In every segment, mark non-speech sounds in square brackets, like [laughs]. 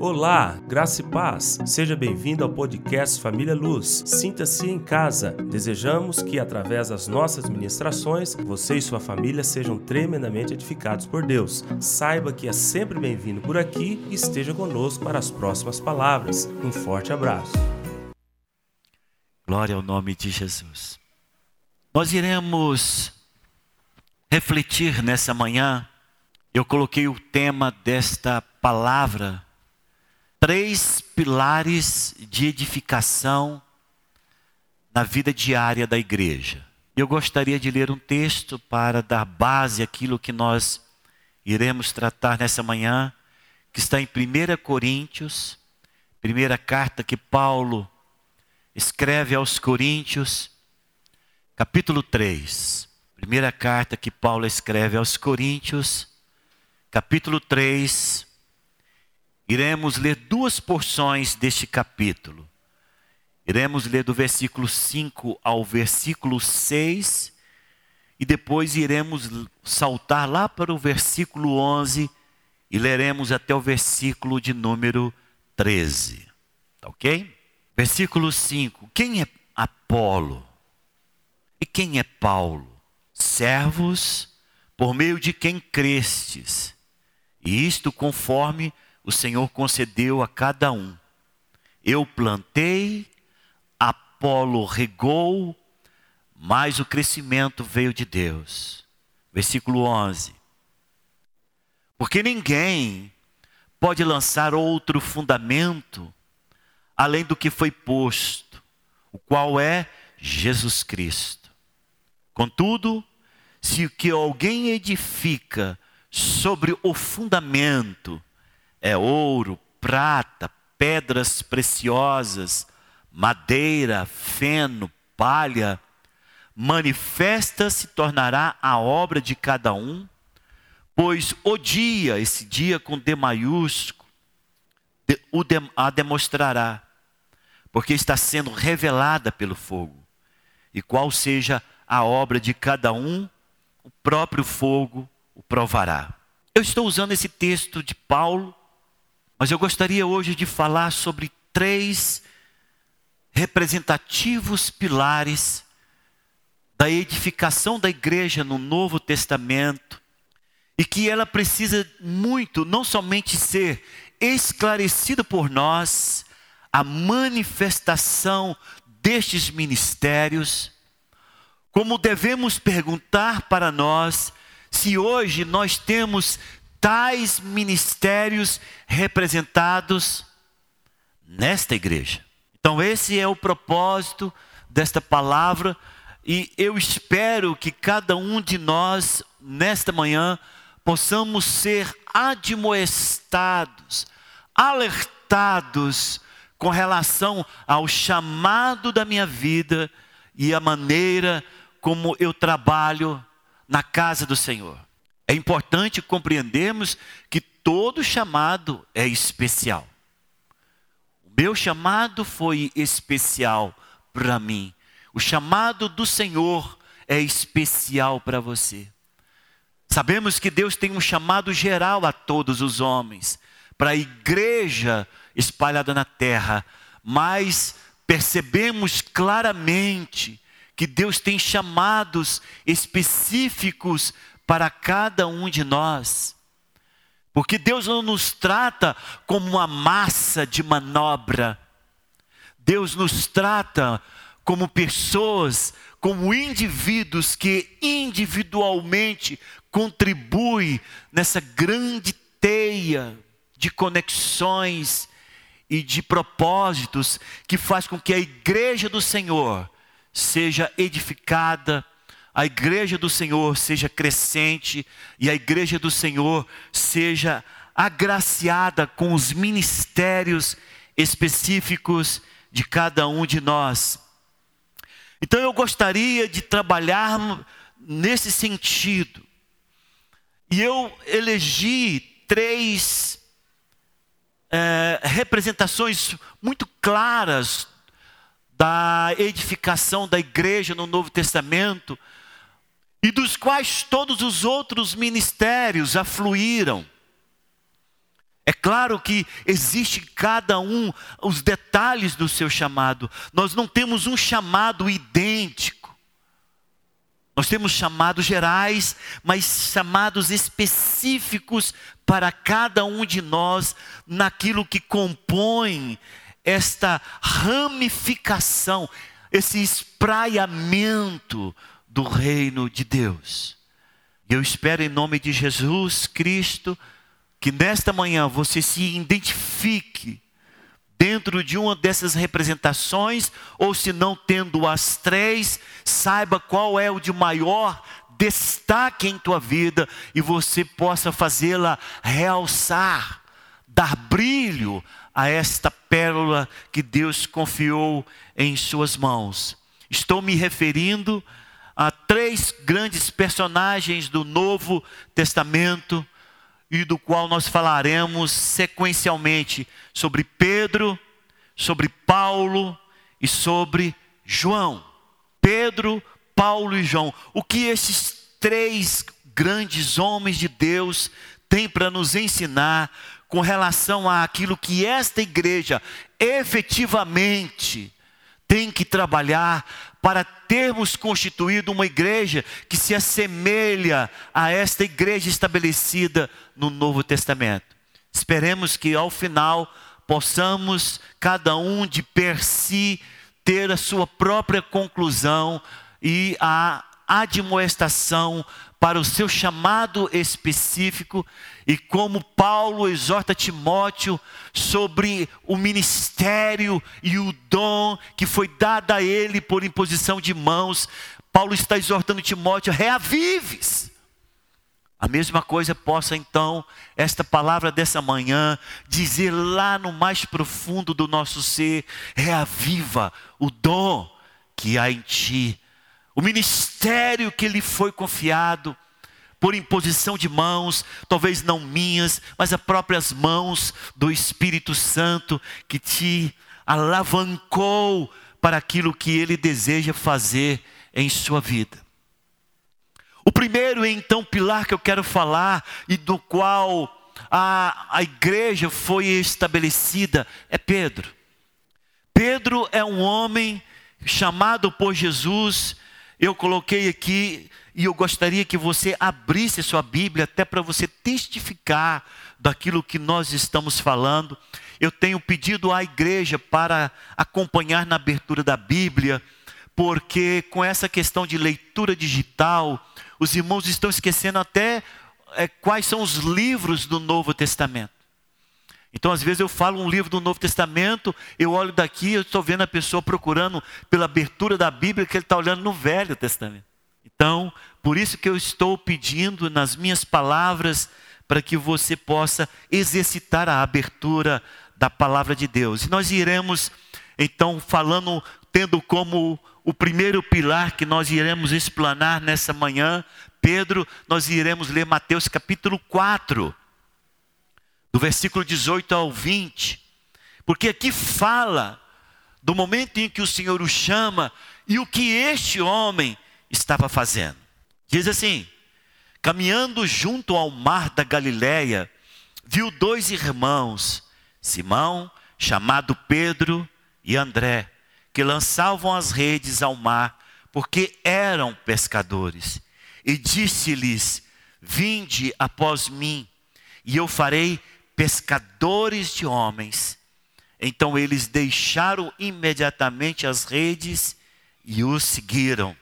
Olá, graça e paz. Seja bem-vindo ao podcast Família Luz. Sinta-se em casa. Desejamos que, através das nossas ministrações, você e sua família sejam tremendamente edificados por Deus. Saiba que é sempre bem-vindo por aqui e esteja conosco para as próximas palavras. Um forte abraço. Glória ao nome de Jesus. Nós iremos refletir nessa manhã. Eu coloquei o tema desta palavra três pilares de edificação na vida diária da igreja. Eu gostaria de ler um texto para dar base àquilo que nós iremos tratar nessa manhã, que está em 1 Coríntios, primeira carta que Paulo escreve aos Coríntios, capítulo 3. Primeira carta que Paulo escreve aos Coríntios, capítulo 3, iremos ler duas porções deste capítulo. Iremos ler do versículo 5 ao versículo 6 e depois iremos saltar lá para o versículo 11 e leremos até o versículo de número 13. Tá ok? Versículo 5. Quem é Apolo? E quem é Paulo? Servos por meio de quem crestes. E isto conforme o Senhor concedeu a cada um. Eu plantei, Apolo regou, mas o crescimento veio de Deus. Versículo 11. Porque ninguém pode lançar outro fundamento além do que foi posto, o qual é Jesus Cristo. Contudo, se o que alguém edifica sobre o fundamento é ouro, prata, pedras preciosas, madeira, feno, palha, manifesta se tornará a obra de cada um, pois o dia, esse dia com D maiúsculo, a demonstrará, porque está sendo revelada pelo fogo, e qual seja a obra de cada um, o próprio fogo o provará. Eu estou usando esse texto de Paulo mas eu gostaria hoje de falar sobre três representativos pilares da edificação da igreja no Novo Testamento e que ela precisa muito, não somente ser esclarecida por nós, a manifestação destes ministérios, como devemos perguntar para nós se hoje nós temos tais ministérios representados nesta igreja. Então, esse é o propósito desta palavra, e eu espero que cada um de nós, nesta manhã, possamos ser admoestados, alertados com relação ao chamado da minha vida e a maneira como eu trabalho na casa do Senhor. É importante compreendermos que todo chamado é especial. O meu chamado foi especial para mim. O chamado do Senhor é especial para você. Sabemos que Deus tem um chamado geral a todos os homens, para a igreja espalhada na terra, mas percebemos claramente que Deus tem chamados específicos para cada um de nós. Porque Deus não nos trata como uma massa de manobra. Deus nos trata como pessoas, como indivíduos que individualmente contribuem nessa grande teia de conexões e de propósitos que faz com que a igreja do Senhor seja edificada a igreja do Senhor seja crescente e a igreja do Senhor seja agraciada com os ministérios específicos de cada um de nós. Então eu gostaria de trabalhar nesse sentido. E eu elegi três é, representações muito claras da edificação da igreja no Novo Testamento e dos quais todos os outros ministérios afluíram. É claro que existe cada um os detalhes do seu chamado. Nós não temos um chamado idêntico. Nós temos chamados gerais, mas chamados específicos para cada um de nós naquilo que compõe esta ramificação, esse espraiamento do reino de Deus. Eu espero em nome de Jesus Cristo que nesta manhã você se identifique dentro de uma dessas representações, ou se não tendo as três, saiba qual é o de maior destaque em tua vida e você possa fazê-la realçar, dar brilho a esta pérola que Deus confiou em suas mãos. Estou me referindo a três grandes personagens do Novo Testamento e do qual nós falaremos sequencialmente sobre Pedro, sobre Paulo e sobre João. Pedro, Paulo e João. O que esses três grandes homens de Deus têm para nos ensinar com relação àquilo que esta igreja efetivamente tem que trabalhar para termos constituído uma igreja que se assemelha a esta igreja estabelecida no Novo Testamento. Esperemos que ao final possamos, cada um de per si, ter a sua própria conclusão e a admoestação para o seu chamado específico e como Paulo exorta Timóteo sobre o ministério e o dom que foi dado a ele por imposição de mãos, Paulo está exortando Timóteo, reavives. A mesma coisa possa então, esta palavra dessa manhã, dizer lá no mais profundo do nosso ser: reaviva o dom que há em ti o ministério que lhe foi confiado, por imposição de mãos, talvez não minhas, mas as próprias mãos do Espírito Santo que te alavancou para aquilo que ele deseja fazer em sua vida. O primeiro, então, pilar que eu quero falar e do qual a, a igreja foi estabelecida é Pedro. Pedro é um homem chamado por Jesus eu coloquei aqui e eu gostaria que você abrisse sua Bíblia até para você testificar daquilo que nós estamos falando. Eu tenho pedido à igreja para acompanhar na abertura da Bíblia, porque com essa questão de leitura digital, os irmãos estão esquecendo até é, quais são os livros do Novo Testamento. Então, às vezes, eu falo um livro do Novo Testamento, eu olho daqui, eu estou vendo a pessoa procurando pela abertura da Bíblia que ele está olhando no Velho Testamento. Então, por isso que eu estou pedindo nas minhas palavras para que você possa exercitar a abertura da palavra de Deus. E nós iremos, então, falando, tendo como o primeiro pilar que nós iremos explanar nessa manhã, Pedro, nós iremos ler Mateus capítulo 4 do versículo 18 ao 20, porque aqui fala do momento em que o Senhor o chama e o que este homem estava fazendo. Diz assim: caminhando junto ao mar da Galileia, viu dois irmãos, Simão, chamado Pedro, e André, que lançavam as redes ao mar, porque eram pescadores. E disse-lhes: Vinde após mim, e eu farei pescadores de homens. Então eles deixaram imediatamente as redes e o seguiram.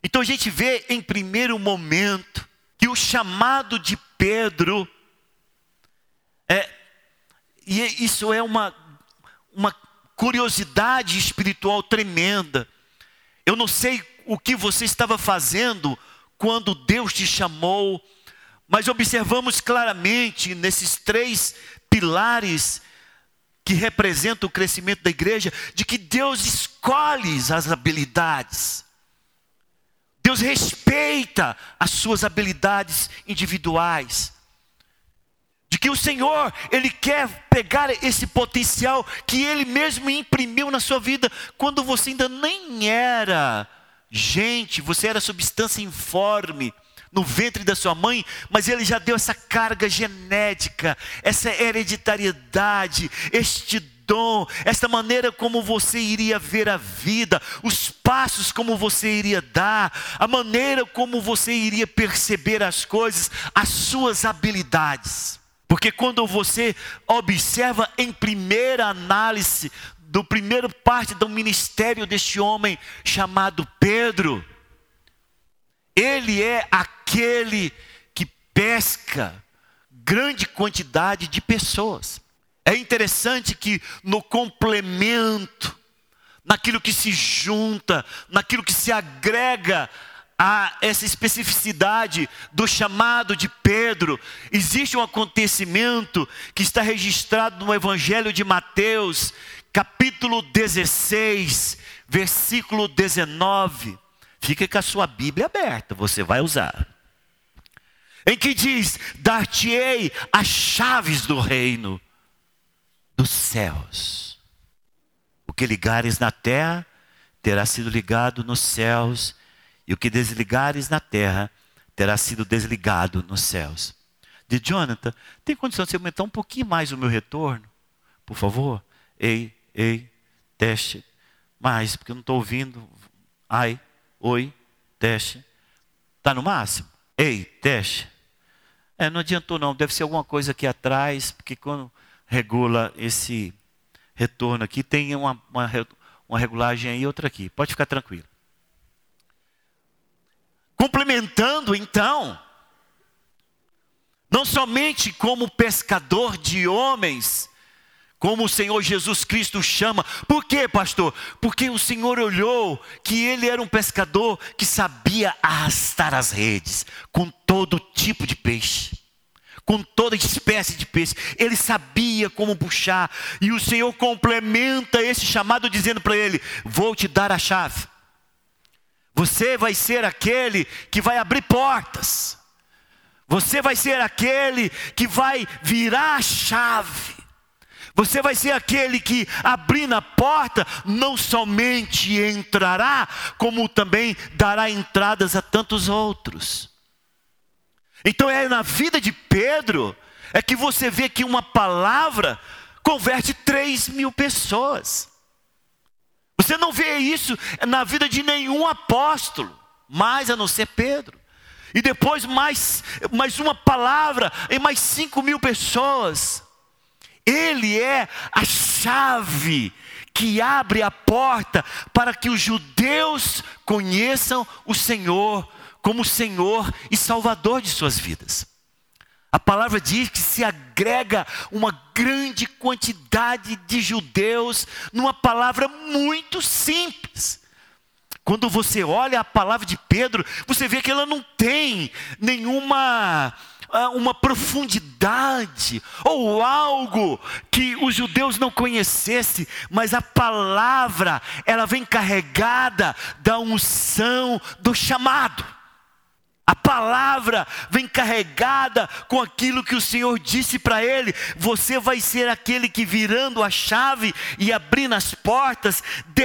Então a gente vê em primeiro momento que o chamado de Pedro é e é, isso é uma uma curiosidade espiritual tremenda. Eu não sei o que você estava fazendo quando Deus te chamou mas observamos claramente nesses três pilares que representam o crescimento da igreja, de que Deus escolhe as habilidades. Deus respeita as suas habilidades individuais. De que o Senhor, Ele quer pegar esse potencial que Ele mesmo imprimiu na sua vida, quando você ainda nem era gente, você era substância informe no ventre da sua mãe, mas ele já deu essa carga genética, essa hereditariedade, este dom, esta maneira como você iria ver a vida, os passos como você iria dar, a maneira como você iria perceber as coisas, as suas habilidades. Porque quando você observa em primeira análise do primeiro parte do ministério deste homem chamado Pedro, ele é aquele que pesca grande quantidade de pessoas. É interessante que no complemento, naquilo que se junta, naquilo que se agrega a essa especificidade do chamado de Pedro, existe um acontecimento que está registrado no Evangelho de Mateus, capítulo 16, versículo 19. Fica com a sua Bíblia aberta, você vai usar. Em que diz: Dar-te-ei as chaves do reino dos céus. O que ligares na terra terá sido ligado nos céus, e o que desligares na terra terá sido desligado nos céus. De Jonathan, tem condição de aumentar um pouquinho mais o meu retorno? Por favor? Ei, ei, teste, mais, porque eu não estou ouvindo. Ai, oi, teste. Está no máximo? Ei, teste. É, não adiantou não, deve ser alguma coisa aqui atrás, porque quando regula esse retorno aqui, tem uma, uma, uma regulagem aí e outra aqui. Pode ficar tranquilo. Complementando então, não somente como pescador de homens, como o Senhor Jesus Cristo chama. Por quê, pastor? Porque o Senhor olhou que ele era um pescador que sabia arrastar as redes com todo tipo de peixe, com toda espécie de peixe. Ele sabia como puxar, e o Senhor complementa esse chamado dizendo para ele: Vou te dar a chave. Você vai ser aquele que vai abrir portas. Você vai ser aquele que vai virar a chave. Você vai ser aquele que, abrindo a porta, não somente entrará, como também dará entradas a tantos outros. Então é na vida de Pedro, é que você vê que uma palavra converte três mil pessoas. Você não vê isso na vida de nenhum apóstolo, mais a não ser Pedro. E depois mais, mais uma palavra em mais cinco mil pessoas. Ele é a chave que abre a porta para que os judeus conheçam o Senhor como Senhor e Salvador de suas vidas. A palavra diz que se agrega uma grande quantidade de judeus numa palavra muito simples. Quando você olha a palavra de Pedro, você vê que ela não tem nenhuma uma profundidade ou algo que os judeus não conhecessem, mas a palavra, ela vem carregada da unção do chamado. A palavra vem carregada com aquilo que o Senhor disse para ele: você vai ser aquele que, virando a chave e abrindo as portas, de,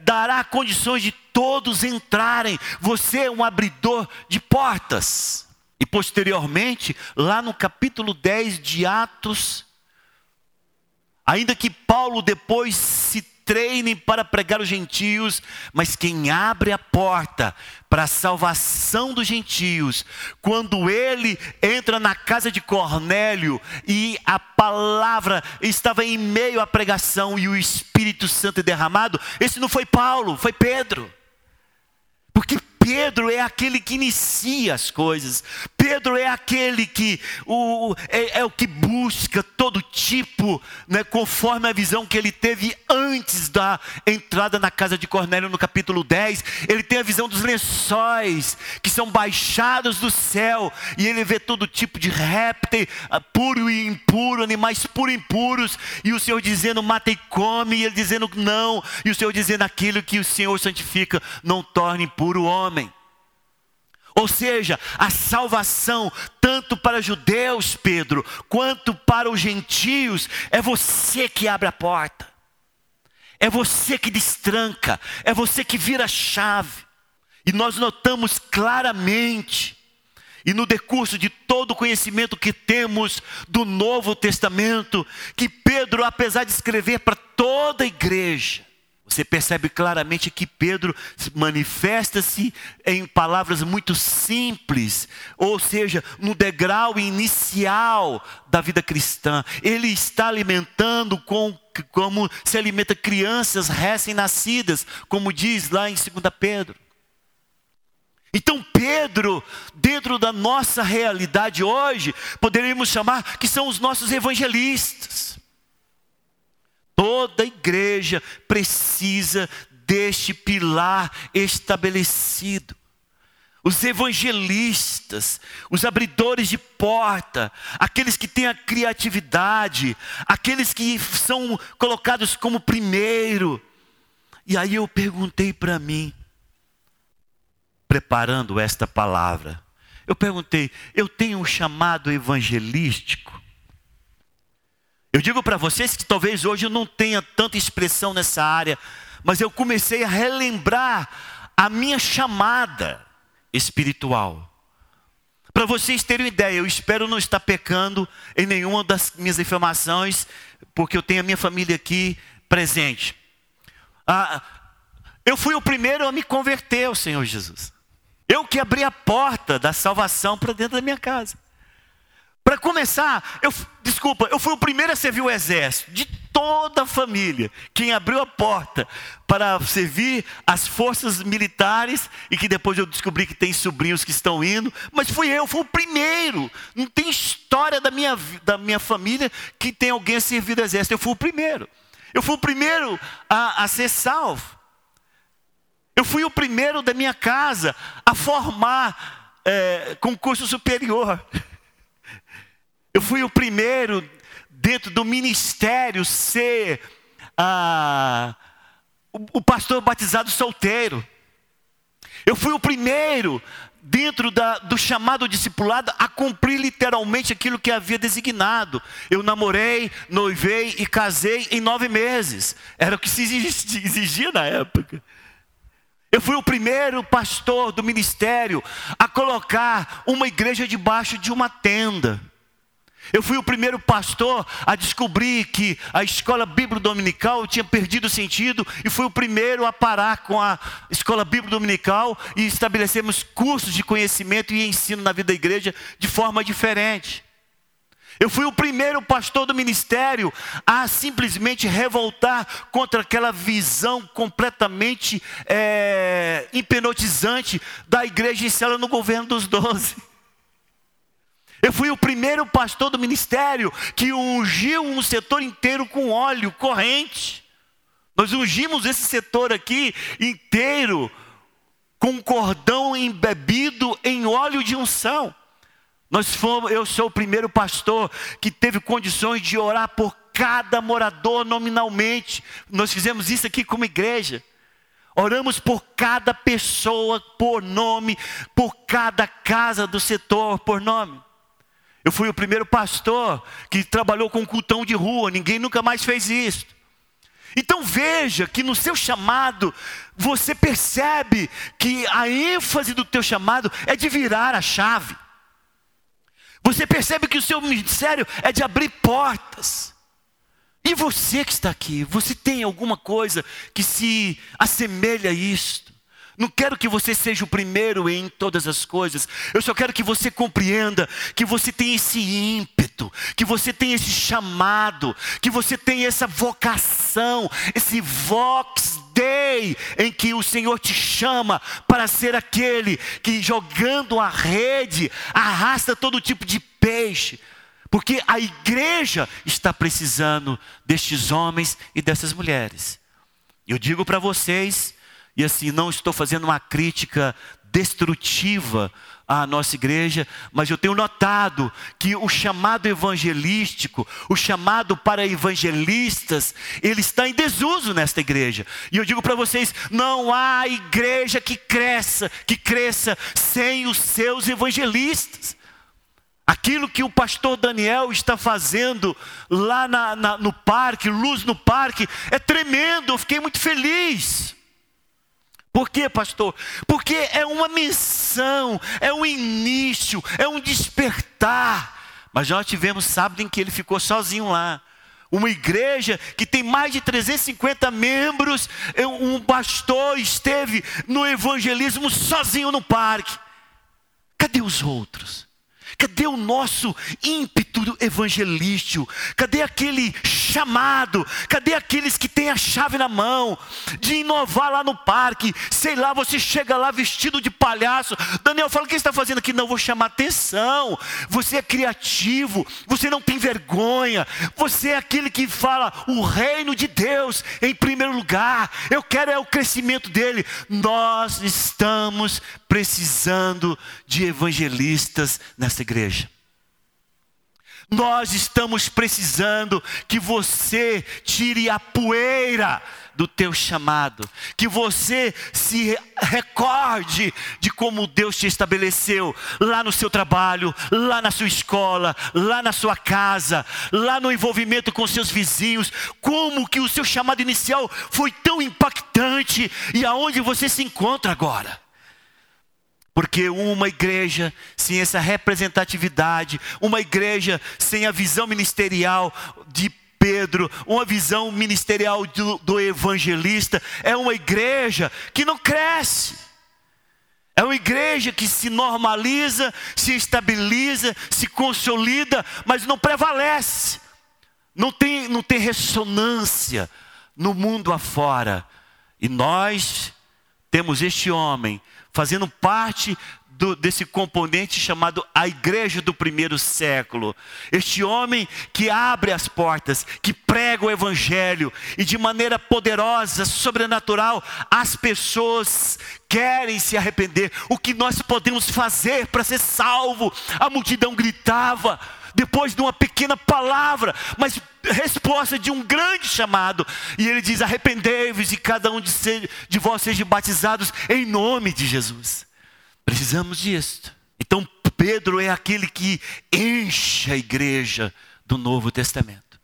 dará condições de todos entrarem. Você é um abridor de portas. Posteriormente, lá no capítulo 10 de Atos, ainda que Paulo depois se treine para pregar os gentios, mas quem abre a porta para a salvação dos gentios, quando ele entra na casa de Cornélio e a palavra estava em meio à pregação e o Espírito Santo é derramado, esse não foi Paulo, foi Pedro. Porque Pedro é aquele que inicia as coisas. Pedro é aquele que o, é, é, o que busca todo tipo, né, conforme a visão que ele teve antes da entrada na casa de Cornélio no capítulo 10. Ele tem a visão dos lençóis que são baixados do céu e ele vê todo tipo de réptil, ah, puro e impuro, animais puros e impuros, e o Senhor dizendo mata e come, e ele dizendo não, e o Senhor dizendo aquilo que o Senhor santifica, não torne impuro o homem. Ou seja, a salvação, tanto para judeus, Pedro, quanto para os gentios, é você que abre a porta, é você que destranca, é você que vira a chave. E nós notamos claramente e no decurso de todo o conhecimento que temos do Novo Testamento, que Pedro, apesar de escrever para toda a igreja, você percebe claramente que Pedro manifesta-se em palavras muito simples, ou seja, no degrau inicial da vida cristã. Ele está alimentando com, como se alimenta crianças recém-nascidas, como diz lá em 2 Pedro. Então, Pedro, dentro da nossa realidade hoje, poderíamos chamar que são os nossos evangelistas. Toda igreja precisa deste pilar estabelecido. Os evangelistas, os abridores de porta, aqueles que têm a criatividade, aqueles que são colocados como primeiro. E aí eu perguntei para mim, preparando esta palavra, eu perguntei: eu tenho um chamado evangelístico? Eu digo para vocês que talvez hoje eu não tenha tanta expressão nessa área, mas eu comecei a relembrar a minha chamada espiritual. Para vocês terem uma ideia, eu espero não estar pecando em nenhuma das minhas informações, porque eu tenho a minha família aqui presente. Ah, eu fui o primeiro a me converter ao Senhor Jesus. Eu que abri a porta da salvação para dentro da minha casa. Para começar, eu, desculpa, eu fui o primeiro a servir o exército, de toda a família, quem abriu a porta para servir as forças militares, e que depois eu descobri que tem sobrinhos que estão indo, mas fui eu, fui o primeiro. Não tem história da minha, da minha família que tem alguém a servir o exército, eu fui o primeiro. Eu fui o primeiro a, a ser salvo. Eu fui o primeiro da minha casa a formar é, concurso superior. [laughs] Eu fui o primeiro dentro do ministério ser ah, o, o pastor batizado solteiro. Eu fui o primeiro dentro da, do chamado discipulado a cumprir literalmente aquilo que havia designado. Eu namorei, noivei e casei em nove meses. Era o que se exigia na época. Eu fui o primeiro pastor do ministério a colocar uma igreja debaixo de uma tenda. Eu fui o primeiro pastor a descobrir que a escola bíblica dominical tinha perdido sentido e fui o primeiro a parar com a escola bíblica dominical e estabelecemos cursos de conhecimento e ensino na vida da igreja de forma diferente. Eu fui o primeiro pastor do ministério a simplesmente revoltar contra aquela visão completamente é, hipnotizante da igreja em cela no governo dos doze. Eu fui o primeiro pastor do ministério que ungiu um setor inteiro com óleo corrente. Nós ungimos esse setor aqui inteiro com um cordão embebido em óleo de unção. Nós fomos, eu sou o primeiro pastor que teve condições de orar por cada morador nominalmente. Nós fizemos isso aqui como igreja. Oramos por cada pessoa por nome, por cada casa do setor por nome. Eu fui o primeiro pastor que trabalhou com cultão de rua, ninguém nunca mais fez isso. Então veja que no seu chamado, você percebe que a ênfase do teu chamado é de virar a chave. Você percebe que o seu ministério é de abrir portas. E você que está aqui, você tem alguma coisa que se assemelha a isto? Não quero que você seja o primeiro em todas as coisas. Eu só quero que você compreenda que você tem esse ímpeto, que você tem esse chamado, que você tem essa vocação, esse vox dei em que o Senhor te chama para ser aquele que jogando a rede arrasta todo tipo de peixe. Porque a igreja está precisando destes homens e dessas mulheres. Eu digo para vocês, e assim, não estou fazendo uma crítica destrutiva à nossa igreja, mas eu tenho notado que o chamado evangelístico, o chamado para evangelistas, ele está em desuso nesta igreja. E eu digo para vocês, não há igreja que cresça, que cresça sem os seus evangelistas. Aquilo que o pastor Daniel está fazendo lá na, na, no parque, luz no parque, é tremendo, eu fiquei muito feliz. Por quê, pastor? Porque é uma missão, é um início, é um despertar. Mas nós tivemos sábado em que ele ficou sozinho lá. Uma igreja que tem mais de 350 membros, um pastor esteve no evangelismo sozinho no parque. Cadê os outros? Cadê o nosso ímpeto evangelístico? Cadê aquele chamado? Cadê aqueles que têm a chave na mão de inovar lá no parque? Sei lá, você chega lá vestido de palhaço. Daniel fala: o que você está fazendo aqui? Não, vou chamar atenção. Você é criativo, você não tem vergonha. Você é aquele que fala o reino de Deus em primeiro lugar. Eu quero é o crescimento dele. Nós estamos precisando de evangelistas nessa igreja. Nós estamos precisando que você tire a poeira do teu chamado, que você se recorde de como Deus te estabeleceu lá no seu trabalho, lá na sua escola, lá na sua casa, lá no envolvimento com seus vizinhos, como que o seu chamado inicial foi tão impactante e aonde você se encontra agora. Porque uma igreja sem essa representatividade, uma igreja sem a visão ministerial de Pedro, uma visão ministerial do, do, evangelista, é uma igreja que não cresce. É uma igreja que se normaliza, se estabiliza, se consolida, mas não prevalece. Não tem, não tem ressonância no mundo afora. E nós temos este homem fazendo parte do, desse componente chamado a igreja do primeiro século. Este homem que abre as portas, que prega o evangelho e de maneira poderosa, sobrenatural, as pessoas querem se arrepender. O que nós podemos fazer para ser salvo? A multidão gritava depois de uma pequena palavra, mas resposta de um grande chamado. E ele diz: arrependei-vos e cada um de, ser, de vós seja batizados em nome de Jesus. Precisamos disso. Então Pedro é aquele que enche a igreja do Novo Testamento.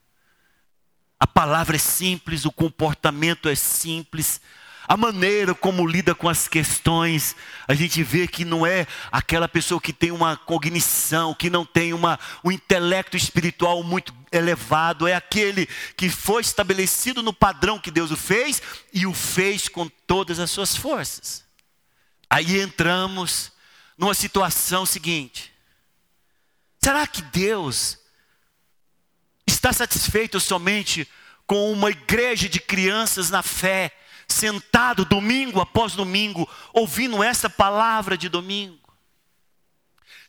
A palavra é simples, o comportamento é simples, a maneira como lida com as questões, a gente vê que não é aquela pessoa que tem uma cognição, que não tem uma, um intelecto espiritual muito elevado, é aquele que foi estabelecido no padrão que Deus o fez e o fez com todas as suas forças. Aí entramos numa situação seguinte: será que Deus está satisfeito somente com uma igreja de crianças na fé? Sentado domingo após domingo, ouvindo essa palavra de domingo?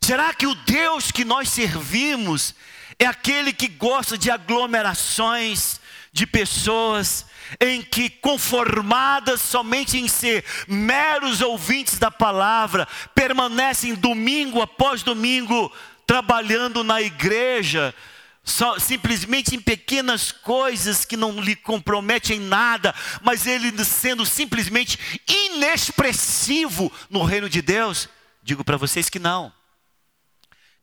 Será que o Deus que nós servimos é aquele que gosta de aglomerações de pessoas em que conformadas somente em ser meros ouvintes da palavra, permanecem domingo após domingo trabalhando na igreja, só, simplesmente em pequenas coisas que não lhe comprometem nada, mas ele sendo simplesmente inexpressivo no reino de Deus? Digo para vocês que não.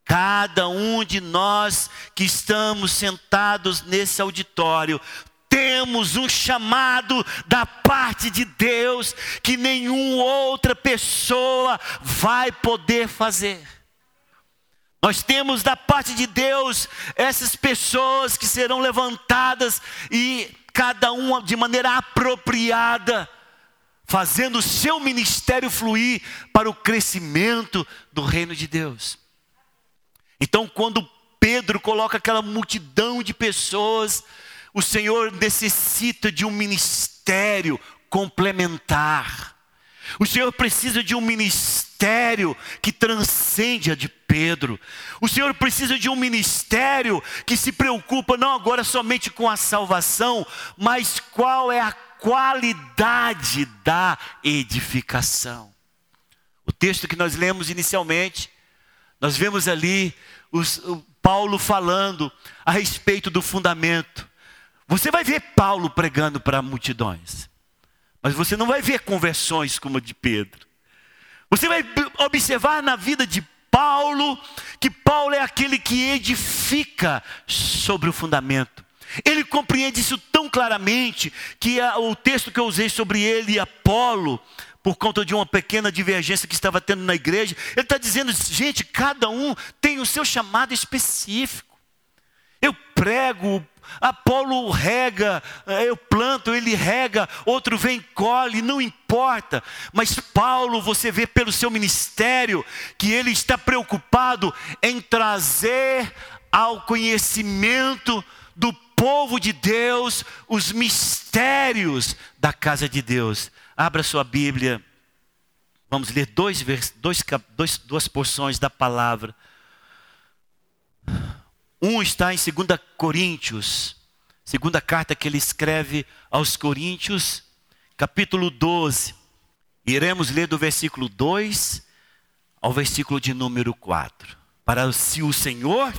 Cada um de nós que estamos sentados nesse auditório, temos um chamado da parte de Deus que nenhuma outra pessoa vai poder fazer. Nós temos da parte de Deus essas pessoas que serão levantadas e cada uma de maneira apropriada, fazendo o seu ministério fluir para o crescimento do reino de Deus. Então, quando Pedro coloca aquela multidão de pessoas, o Senhor necessita de um ministério complementar. O Senhor precisa de um ministério que transcende a de Pedro. O Senhor precisa de um ministério que se preocupa não agora somente com a salvação, mas qual é a qualidade da edificação. O texto que nós lemos inicialmente, nós vemos ali os, o Paulo falando a respeito do fundamento. Você vai ver Paulo pregando para multidões. Mas você não vai ver conversões como a de Pedro. Você vai observar na vida de Paulo que Paulo é aquele que edifica sobre o fundamento. Ele compreende isso tão claramente que a, o texto que eu usei sobre ele e Apolo por conta de uma pequena divergência que estava tendo na igreja. Ele está dizendo, gente, cada um tem o seu chamado específico. Eu prego, Apolo rega, eu planto, ele rega, outro vem colhe, não importa. Mas Paulo, você vê pelo seu ministério que ele está preocupado em trazer ao conhecimento do povo de Deus os mistérios da casa de Deus. Abra sua Bíblia. Vamos ler dois, dois, dois, duas porções da palavra. Um está em 2 Coríntios, segunda carta que ele escreve aos Coríntios, capítulo 12. Iremos ler do versículo 2 ao versículo de número 4. Para se o Senhor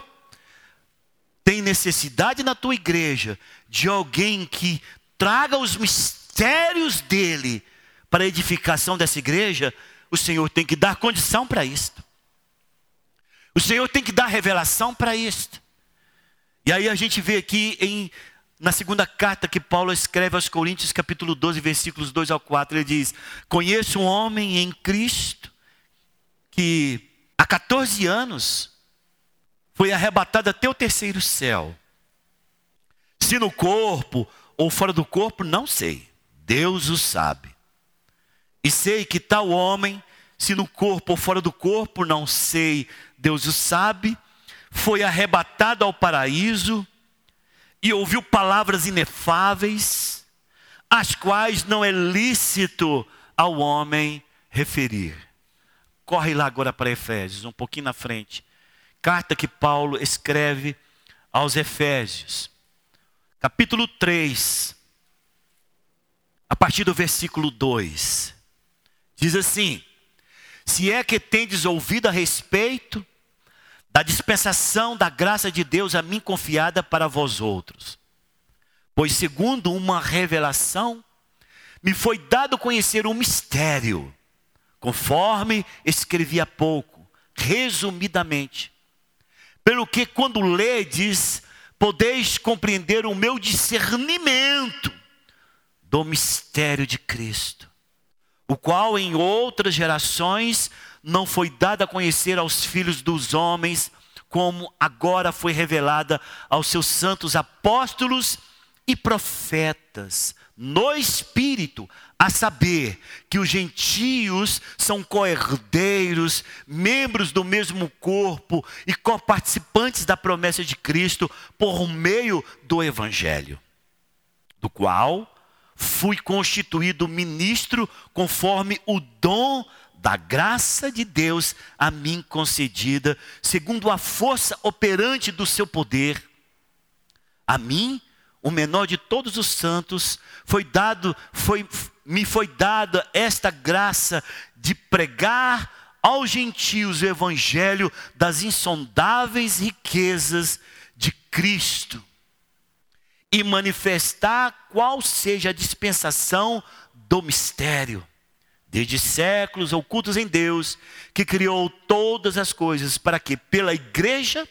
tem necessidade na tua igreja de alguém que traga os mistérios dele para a edificação dessa igreja, o Senhor tem que dar condição para isto. O Senhor tem que dar revelação para isto. E aí a gente vê aqui em na segunda carta que Paulo escreve aos Coríntios, capítulo 12, versículos 2 ao 4, ele diz: Conheço um homem em Cristo que há 14 anos foi arrebatado até o terceiro céu. Se no corpo ou fora do corpo, não sei. Deus o sabe. E sei que tal homem, se no corpo ou fora do corpo, não sei, Deus o sabe, foi arrebatado ao paraíso e ouviu palavras inefáveis, as quais não é lícito ao homem referir. Corre lá agora para Efésios, um pouquinho na frente carta que Paulo escreve aos Efésios, capítulo 3, a partir do versículo 2, diz assim: Se é que tendes ouvido a respeito da dispensação da graça de Deus a mim confiada para vós outros, pois segundo uma revelação, me foi dado conhecer um mistério, conforme escrevi há pouco, resumidamente pelo que quando ledes, podeis compreender o meu discernimento do mistério de Cristo, o qual em outras gerações não foi dado a conhecer aos filhos dos homens, como agora foi revelada aos seus santos apóstolos e profetas, no Espírito, a saber que os gentios são coerdeiros, membros do mesmo corpo e coparticipantes da promessa de Cristo por meio do Evangelho, do qual fui constituído ministro conforme o dom da graça de Deus a mim concedida, segundo a força operante do seu poder. A mim, o menor de todos os santos, foi dado, foi, me foi dada esta graça de pregar aos gentios o evangelho das insondáveis riquezas de Cristo e manifestar qual seja a dispensação do mistério, desde séculos ocultos em Deus, que criou todas as coisas para que pela igreja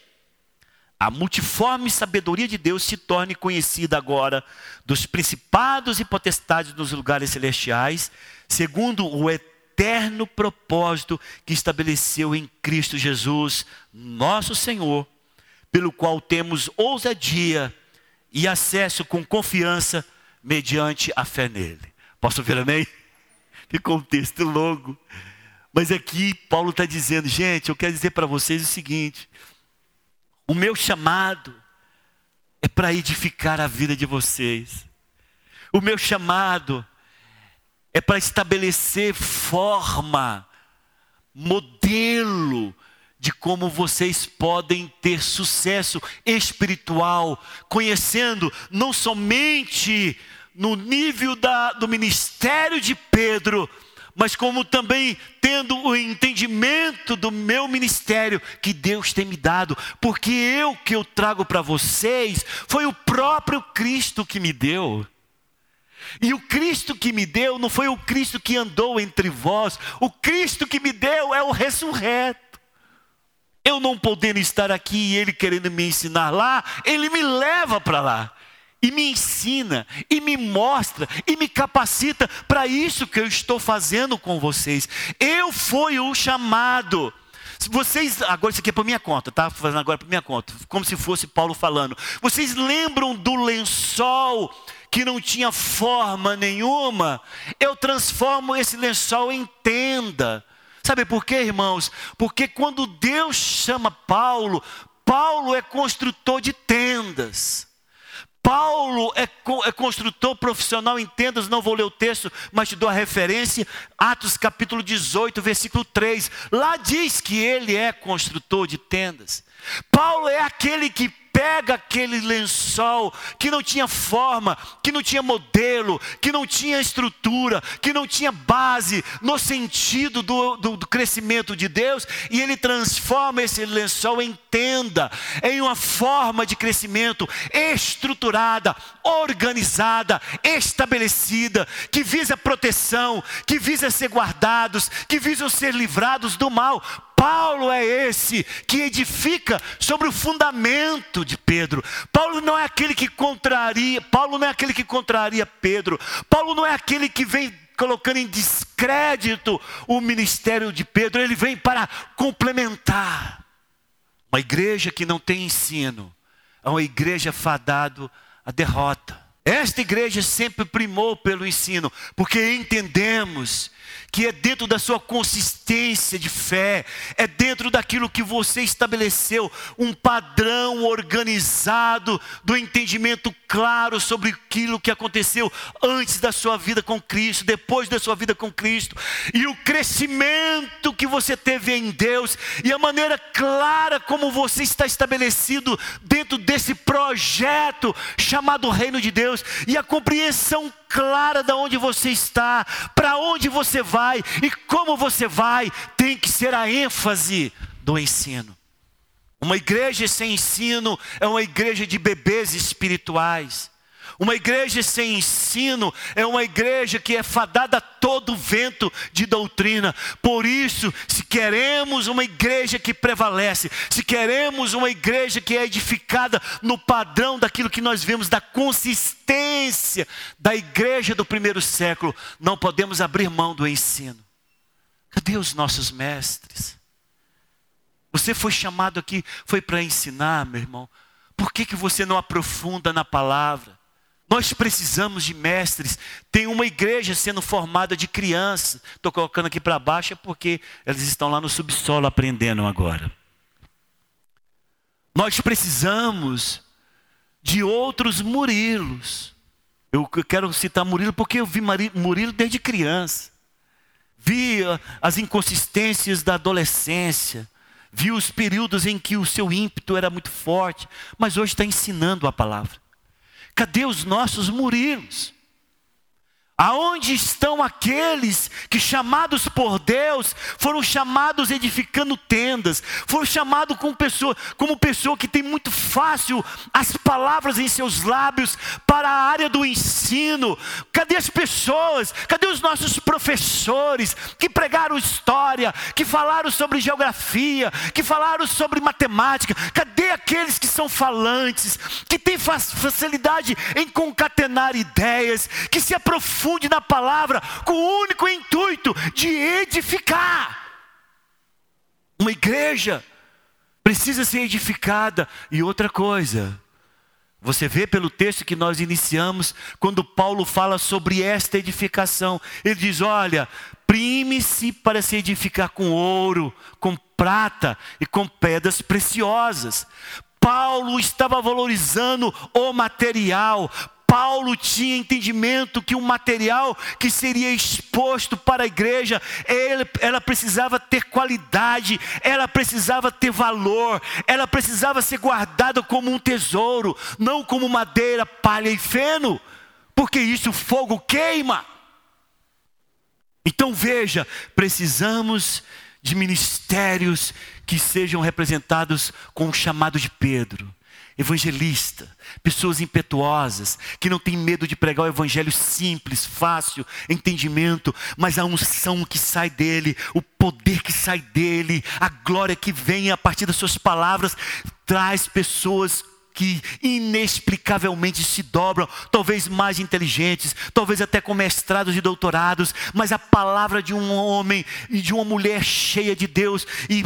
a multiforme sabedoria de Deus se torne conhecida agora dos principados e potestades nos lugares celestiais, segundo o eterno propósito que estabeleceu em Cristo Jesus, nosso Senhor, pelo qual temos ousadia e acesso com confiança mediante a fé nele. Posso ver amém? Que contexto longo. Mas aqui Paulo está dizendo, gente, eu quero dizer para vocês o seguinte: o meu chamado é para edificar a vida de vocês. O meu chamado é para estabelecer forma, modelo de como vocês podem ter sucesso espiritual, conhecendo não somente no nível da, do ministério de Pedro, mas como também tendo o entendimento do meu ministério que Deus tem me dado, porque eu que eu trago para vocês foi o próprio Cristo que me deu. E o Cristo que me deu não foi o Cristo que andou entre vós, o Cristo que me deu é o ressurreto. Eu não podendo estar aqui e ele querendo me ensinar lá, ele me leva para lá. E me ensina, e me mostra, e me capacita para isso que eu estou fazendo com vocês. Eu fui o chamado. Vocês, agora isso aqui é para minha conta, tá? Fazendo agora para minha conta, como se fosse Paulo falando. Vocês lembram do lençol que não tinha forma nenhuma? Eu transformo esse lençol em tenda. Sabe por quê, irmãos? Porque quando Deus chama Paulo, Paulo é construtor de tendas. Paulo é, é, construtor profissional em tendas, não vou ler o texto, mas te dou a referência, Atos capítulo 18, versículo 3. Lá diz que ele é construtor de tendas. Paulo é aquele que pega aquele lençol que não tinha forma, que não tinha modelo, que não tinha estrutura, que não tinha base no sentido do, do, do crescimento de Deus, e ele transforma esse lençol em tenda, em uma forma de crescimento estruturada, organizada, estabelecida, que visa proteção, que visa ser guardados, que visam ser livrados do mal. Paulo é esse que edifica sobre o fundamento de Pedro. Paulo não é aquele que contraria, Paulo não é aquele que contraria Pedro. Paulo não é aquele que vem colocando em descrédito o ministério de Pedro, ele vem para complementar. Uma igreja que não tem ensino é uma igreja fadado à derrota. Esta igreja sempre primou pelo ensino, porque entendemos que é dentro da sua consistência de fé, é dentro daquilo que você estabeleceu, um padrão organizado do entendimento claro sobre aquilo que aconteceu antes da sua vida com Cristo, depois da sua vida com Cristo, e o crescimento que você teve em Deus, e a maneira clara como você está estabelecido dentro desse projeto chamado Reino de Deus, e a compreensão clara de onde você está, para onde você vai e como você vai, tem que ser a ênfase do ensino. Uma igreja sem ensino é uma igreja de bebês espirituais. Uma igreja sem ensino é uma igreja que é fadada a todo vento de doutrina. Por isso, se queremos uma igreja que prevalece, se queremos uma igreja que é edificada no padrão daquilo que nós vemos, da consistência da igreja do primeiro século, não podemos abrir mão do ensino. Cadê os nossos mestres? Você foi chamado aqui, foi para ensinar, meu irmão. Por que, que você não aprofunda na palavra? Nós precisamos de mestres. Tem uma igreja sendo formada de crianças. Estou colocando aqui para baixo é porque eles estão lá no subsolo aprendendo agora. Nós precisamos de outros Murilos. Eu quero citar Murilo porque eu vi Murilo desde criança. Vi as inconsistências da adolescência. Vi os períodos em que o seu ímpeto era muito forte. Mas hoje está ensinando a palavra. Cadê os nossos murilos? Aonde estão aqueles que, chamados por Deus, foram chamados edificando tendas, foram chamados como pessoa, como pessoa que tem muito fácil as palavras em seus lábios para a área do ensino? Cadê as pessoas? Cadê os nossos professores que pregaram história, que falaram sobre geografia, que falaram sobre matemática? Cadê aqueles que são falantes, que têm facilidade em concatenar ideias, que se aprofundam? Aprofunde na palavra com o único intuito de edificar. Uma igreja precisa ser edificada. E outra coisa, você vê pelo texto que nós iniciamos, quando Paulo fala sobre esta edificação, ele diz: Olha, prime-se para se edificar com ouro, com prata e com pedras preciosas. Paulo estava valorizando o material. Paulo tinha entendimento que o material que seria exposto para a igreja, ela precisava ter qualidade, ela precisava ter valor, ela precisava ser guardada como um tesouro, não como madeira, palha e feno, porque isso fogo queima. Então veja, precisamos de ministérios que sejam representados com o chamado de Pedro evangelista, pessoas impetuosas, que não têm medo de pregar o evangelho simples, fácil, entendimento, mas a unção que sai dele, o poder que sai dele, a glória que vem a partir das suas palavras, traz pessoas que inexplicavelmente se dobram, talvez mais inteligentes, talvez até com mestrados e doutorados, mas a palavra de um homem e de uma mulher cheia de Deus e,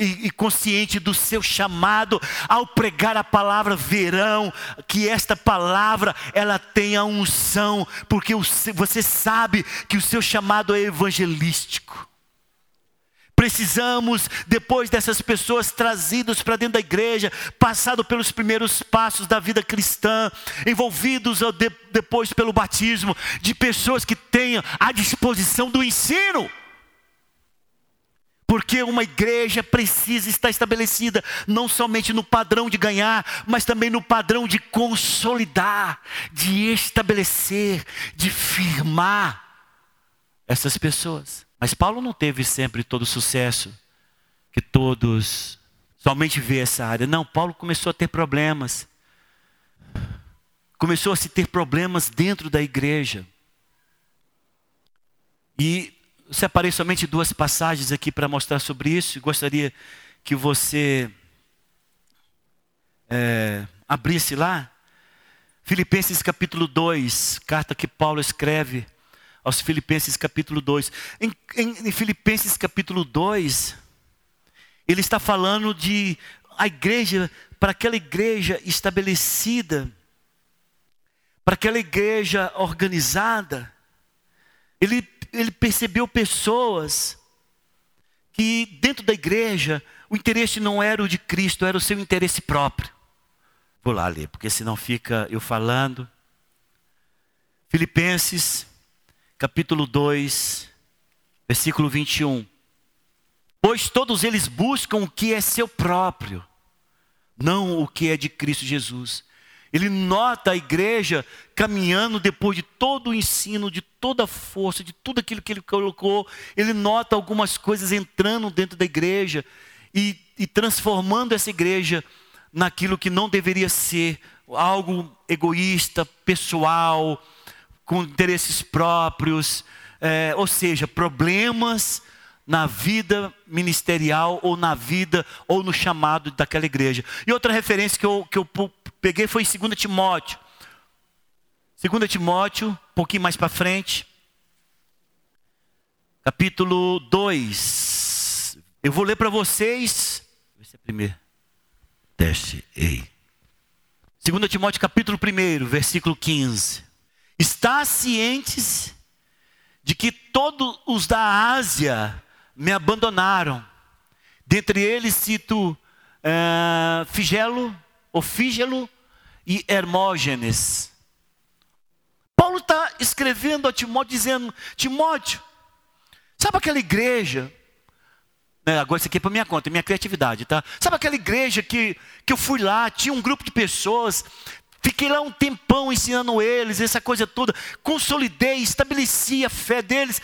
e consciente do seu chamado, ao pregar a palavra, verão que esta palavra ela tem a unção, porque você sabe que o seu chamado é evangelístico. Precisamos, depois dessas pessoas trazidas para dentro da igreja, passado pelos primeiros passos da vida cristã, envolvidos de, depois pelo batismo, de pessoas que tenham a disposição do ensino. Porque uma igreja precisa estar estabelecida não somente no padrão de ganhar, mas também no padrão de consolidar, de estabelecer, de firmar essas pessoas. Mas Paulo não teve sempre todo o sucesso que todos somente vê essa área. Não, Paulo começou a ter problemas. Começou a se ter problemas dentro da igreja. E separei somente duas passagens aqui para mostrar sobre isso. Gostaria que você é, abrisse lá. Filipenses capítulo 2, carta que Paulo escreve aos Filipenses capítulo 2. Em, em, em, Filipenses capítulo 2, ele está falando de a igreja, para aquela igreja estabelecida, para aquela igreja organizada. Ele, ele percebeu pessoas que dentro da igreja o interesse não era o de Cristo, era o seu interesse próprio. Vou lá ler, porque senão fica eu falando. Filipenses capítulo 2, versículo 21. Pois todos eles buscam o que é seu próprio, não o que é de Cristo Jesus. Ele nota a igreja caminhando depois de todo o ensino, de toda a força, de tudo aquilo que ele colocou. Ele nota algumas coisas entrando dentro da igreja e, e transformando essa igreja naquilo que não deveria ser algo egoísta, pessoal, com interesses próprios, é, ou seja, problemas na vida ministerial ou na vida ou no chamado daquela igreja. E outra referência que eu, que eu peguei foi em 2 Timóteo. 2 Timóteo, um pouquinho mais para frente, capítulo 2. Eu vou ler para vocês. Esse é primeiro. Teste, ei. 2 Timóteo, capítulo 1, versículo 15. Está cientes de que todos os da Ásia me abandonaram. Dentre eles cito uh, Figelo, Ofígelo e Hermógenes. Paulo está escrevendo a Timóteo dizendo: Timóteo, sabe aquela igreja? Né, agora isso aqui é para minha conta, minha criatividade, tá? Sabe aquela igreja que, que eu fui lá, tinha um grupo de pessoas, Fiquei lá um tempão ensinando eles, essa coisa toda. Consolidei, estabeleci a fé deles.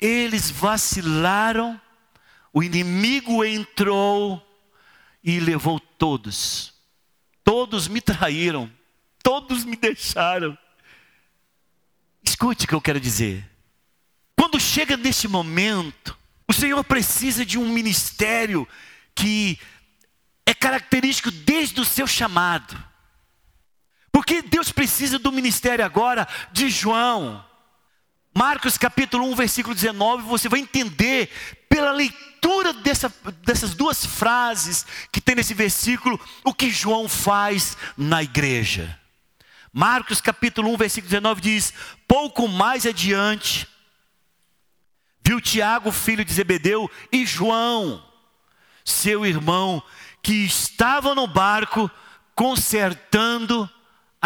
Eles vacilaram, o inimigo entrou e levou todos. Todos me traíram, todos me deixaram. Escute o que eu quero dizer. Quando chega nesse momento, o Senhor precisa de um ministério que é característico desde o seu chamado. Porque Deus precisa do ministério agora de João. Marcos capítulo 1, versículo 19, você vai entender pela leitura dessa, dessas duas frases que tem nesse versículo o que João faz na igreja. Marcos capítulo 1, versículo 19 diz: Pouco mais adiante, viu Tiago, filho de Zebedeu, e João, seu irmão, que estavam no barco consertando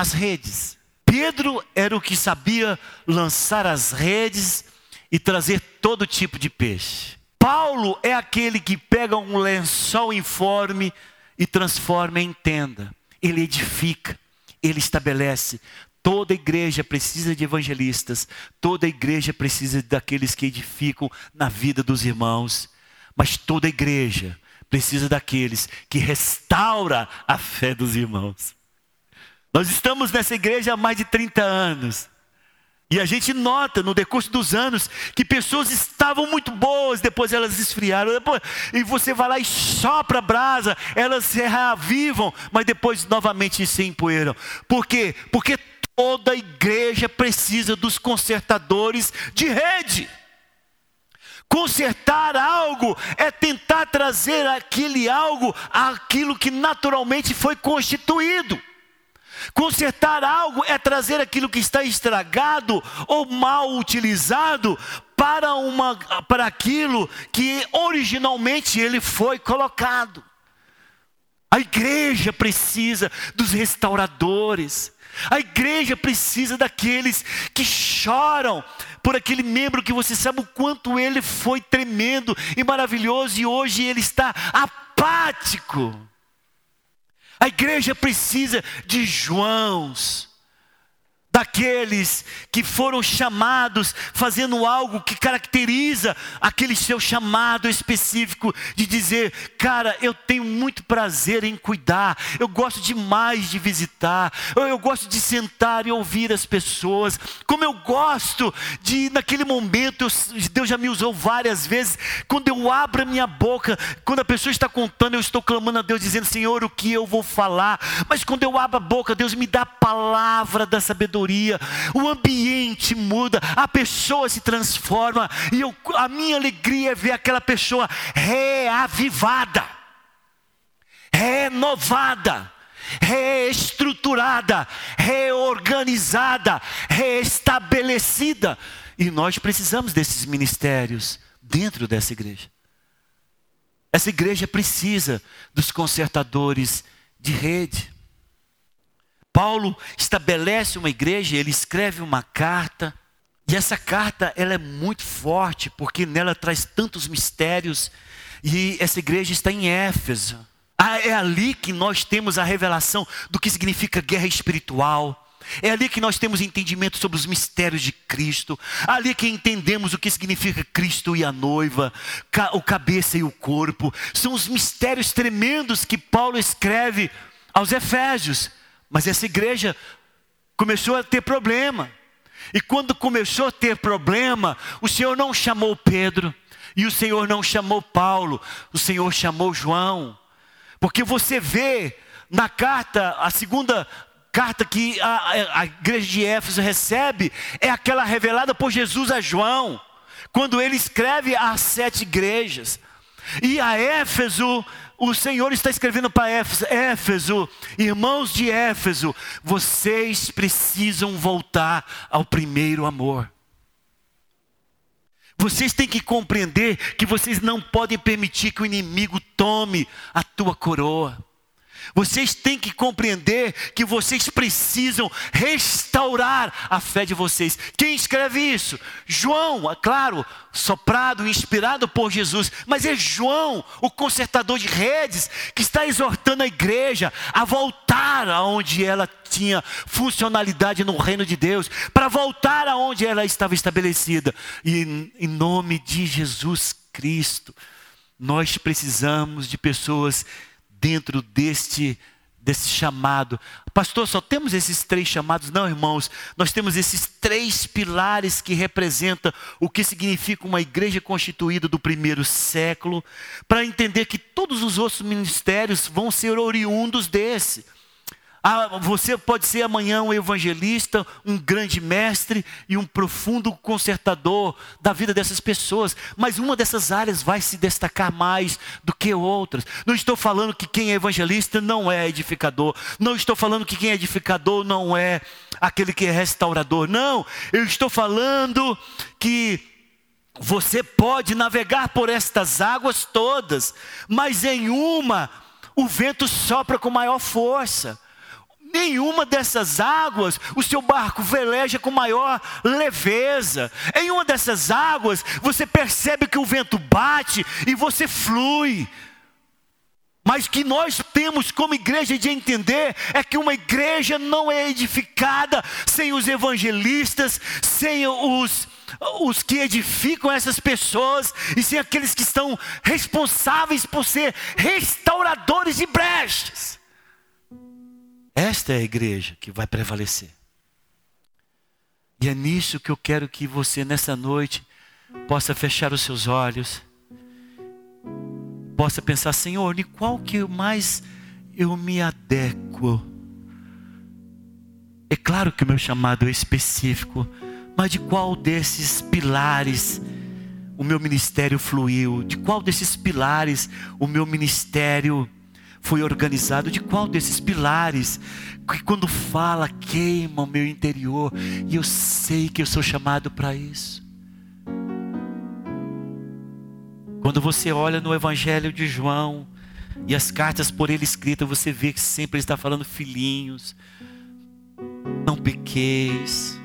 as redes. Pedro era o que sabia lançar as redes e trazer todo tipo de peixe. Paulo é aquele que pega um lençol informe e transforma em tenda. Ele edifica, ele estabelece. Toda igreja precisa de evangelistas, toda igreja precisa daqueles que edificam na vida dos irmãos, mas toda igreja precisa daqueles que restaura a fé dos irmãos. Nós estamos nessa igreja há mais de 30 anos. E a gente nota no decurso dos anos que pessoas estavam muito boas, depois elas esfriaram, depois, e você vai lá e sopra a brasa, elas se reavivam, mas depois novamente se empoeiram. Por quê? Porque toda igreja precisa dos consertadores de rede. Consertar algo é tentar trazer aquele algo aquilo que naturalmente foi constituído. Consertar algo é trazer aquilo que está estragado ou mal utilizado para, uma, para aquilo que originalmente ele foi colocado. A igreja precisa dos restauradores. A igreja precisa daqueles que choram por aquele membro que você sabe o quanto ele foi tremendo e maravilhoso e hoje ele está apático. A igreja precisa de Joãos, daqueles que foram chamados fazendo algo que caracteriza aquele seu chamado específico de dizer, cara, eu tenho muito prazer em cuidar, eu gosto demais de visitar, eu, eu gosto de sentar e ouvir as pessoas, como eu gosto de naquele momento, eu, Deus já me usou várias vezes, quando eu abro a minha boca, quando a pessoa está contando, eu estou clamando a Deus dizendo, Senhor, o que eu vou falar? Mas quando eu abro a boca, Deus me dá a palavra da sabedoria sabedoria, o ambiente muda, a pessoa se transforma, e eu, a minha alegria é ver aquela pessoa reavivada, renovada, reestruturada, reorganizada, reestabelecida. E nós precisamos desses ministérios dentro dessa igreja. Essa igreja precisa dos consertadores de rede. Paulo estabelece uma igreja, ele escreve uma carta, e essa carta ela é muito forte, porque nela traz tantos mistérios, e essa igreja está em Éfeso. Ah, é ali que nós temos a revelação do que significa guerra espiritual. É ali que nós temos entendimento sobre os mistérios de Cristo. Ali que entendemos o que significa Cristo e a noiva, o cabeça e o corpo. São os mistérios tremendos que Paulo escreve aos Efésios. Mas essa igreja começou a ter problema. E quando começou a ter problema, o Senhor não chamou Pedro, e o Senhor não chamou Paulo, o Senhor chamou João. Porque você vê na carta, a segunda carta que a, a igreja de Éfeso recebe, é aquela revelada por Jesus a João, quando ele escreve às sete igrejas. E a Éfeso, o Senhor está escrevendo para Éfeso, irmãos de Éfeso, vocês precisam voltar ao primeiro amor. Vocês têm que compreender que vocês não podem permitir que o inimigo tome a tua coroa. Vocês têm que compreender que vocês precisam restaurar a fé de vocês. Quem escreve isso? João, é claro, soprado, inspirado por Jesus, mas é João, o consertador de redes, que está exortando a igreja a voltar aonde ela tinha funcionalidade no reino de Deus, para voltar aonde ela estava estabelecida. E em nome de Jesus Cristo, nós precisamos de pessoas dentro deste desse chamado. Pastor, só temos esses três chamados? Não, irmãos, nós temos esses três pilares que representam o que significa uma igreja constituída do primeiro século, para entender que todos os outros ministérios vão ser oriundos desse. Ah, você pode ser amanhã um evangelista, um grande mestre e um profundo consertador da vida dessas pessoas, mas uma dessas áreas vai se destacar mais do que outras. Não estou falando que quem é evangelista não é edificador, não estou falando que quem é edificador não é aquele que é restaurador, não, eu estou falando que você pode navegar por estas águas todas, mas em uma o vento sopra com maior força nenhuma dessas águas o seu barco veleja com maior leveza. Em uma dessas águas você percebe que o vento bate e você flui. Mas que nós temos como igreja de entender é que uma igreja não é edificada sem os evangelistas, sem os, os que edificam essas pessoas e sem aqueles que estão responsáveis por ser restauradores de brechas. Esta é a igreja que vai prevalecer. E é nisso que eu quero que você, nessa noite, possa fechar os seus olhos, possa pensar, Senhor, de qual que mais eu me adequo? É claro que o meu chamado é específico, mas de qual desses pilares o meu ministério fluiu? De qual desses pilares o meu ministério foi organizado? De qual desses pilares que quando fala queima o meu interior e eu sei que eu sou chamado para isso? Quando você olha no Evangelho de João e as cartas por ele escritas, você vê que sempre ele está falando filhinhos, não pequeis.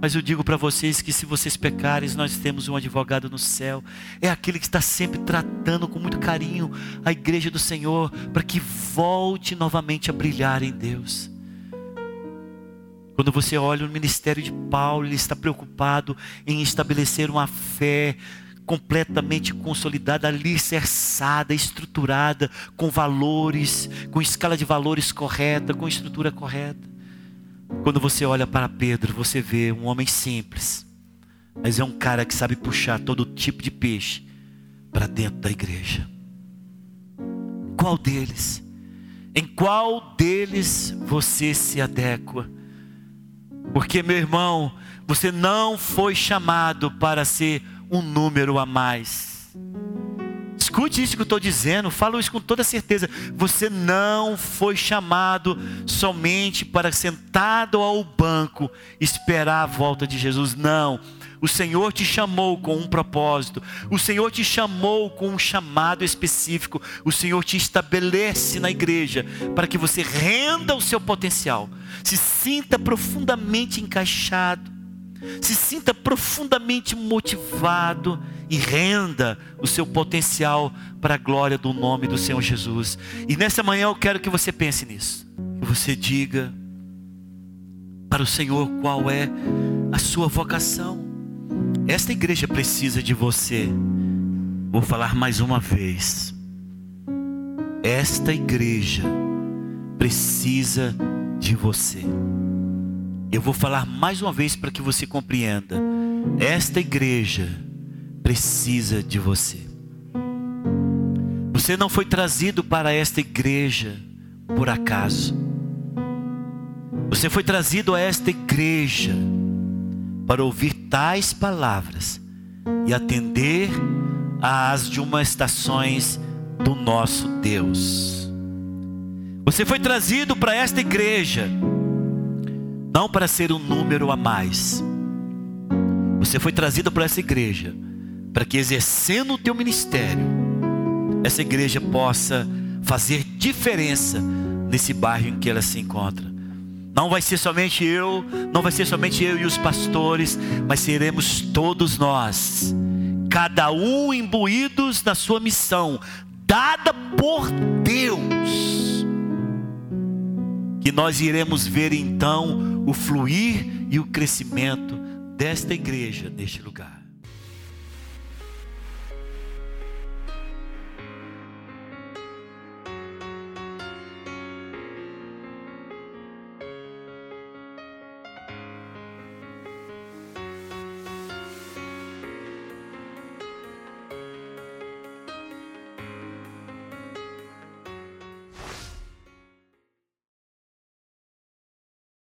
Mas eu digo para vocês que se vocês pecarem, nós temos um advogado no céu. É aquele que está sempre tratando com muito carinho a igreja do Senhor para que volte novamente a brilhar em Deus. Quando você olha o ministério de Paulo, ele está preocupado em estabelecer uma fé completamente consolidada, alicerçada, estruturada, com valores, com escala de valores correta, com estrutura correta. Quando você olha para Pedro, você vê um homem simples, mas é um cara que sabe puxar todo tipo de peixe para dentro da igreja. Qual deles? Em qual deles você se adequa? Porque, meu irmão, você não foi chamado para ser um número a mais. Escute isso que eu estou dizendo, falo isso com toda certeza. Você não foi chamado somente para sentado ao banco esperar a volta de Jesus. Não. O Senhor te chamou com um propósito, o Senhor te chamou com um chamado específico, o Senhor te estabelece na igreja para que você renda o seu potencial, se sinta profundamente encaixado se sinta profundamente motivado e renda o seu potencial para a glória do nome do Senhor Jesus. E nessa manhã eu quero que você pense nisso. Que você diga para o Senhor qual é a sua vocação. Esta igreja precisa de você. Vou falar mais uma vez. Esta igreja precisa de você. Eu vou falar mais uma vez para que você compreenda. Esta igreja precisa de você. Você não foi trazido para esta igreja por acaso. Você foi trazido a esta igreja para ouvir tais palavras e atender às de uma estações do nosso Deus. Você foi trazido para esta igreja não para ser um número a mais. Você foi trazido para essa igreja para que exercendo o teu ministério, essa igreja possa fazer diferença nesse bairro em que ela se encontra. Não vai ser somente eu, não vai ser somente eu e os pastores, mas seremos todos nós, cada um imbuídos na sua missão, dada por Deus. Que nós iremos ver então o fluir e o crescimento desta igreja neste lugar.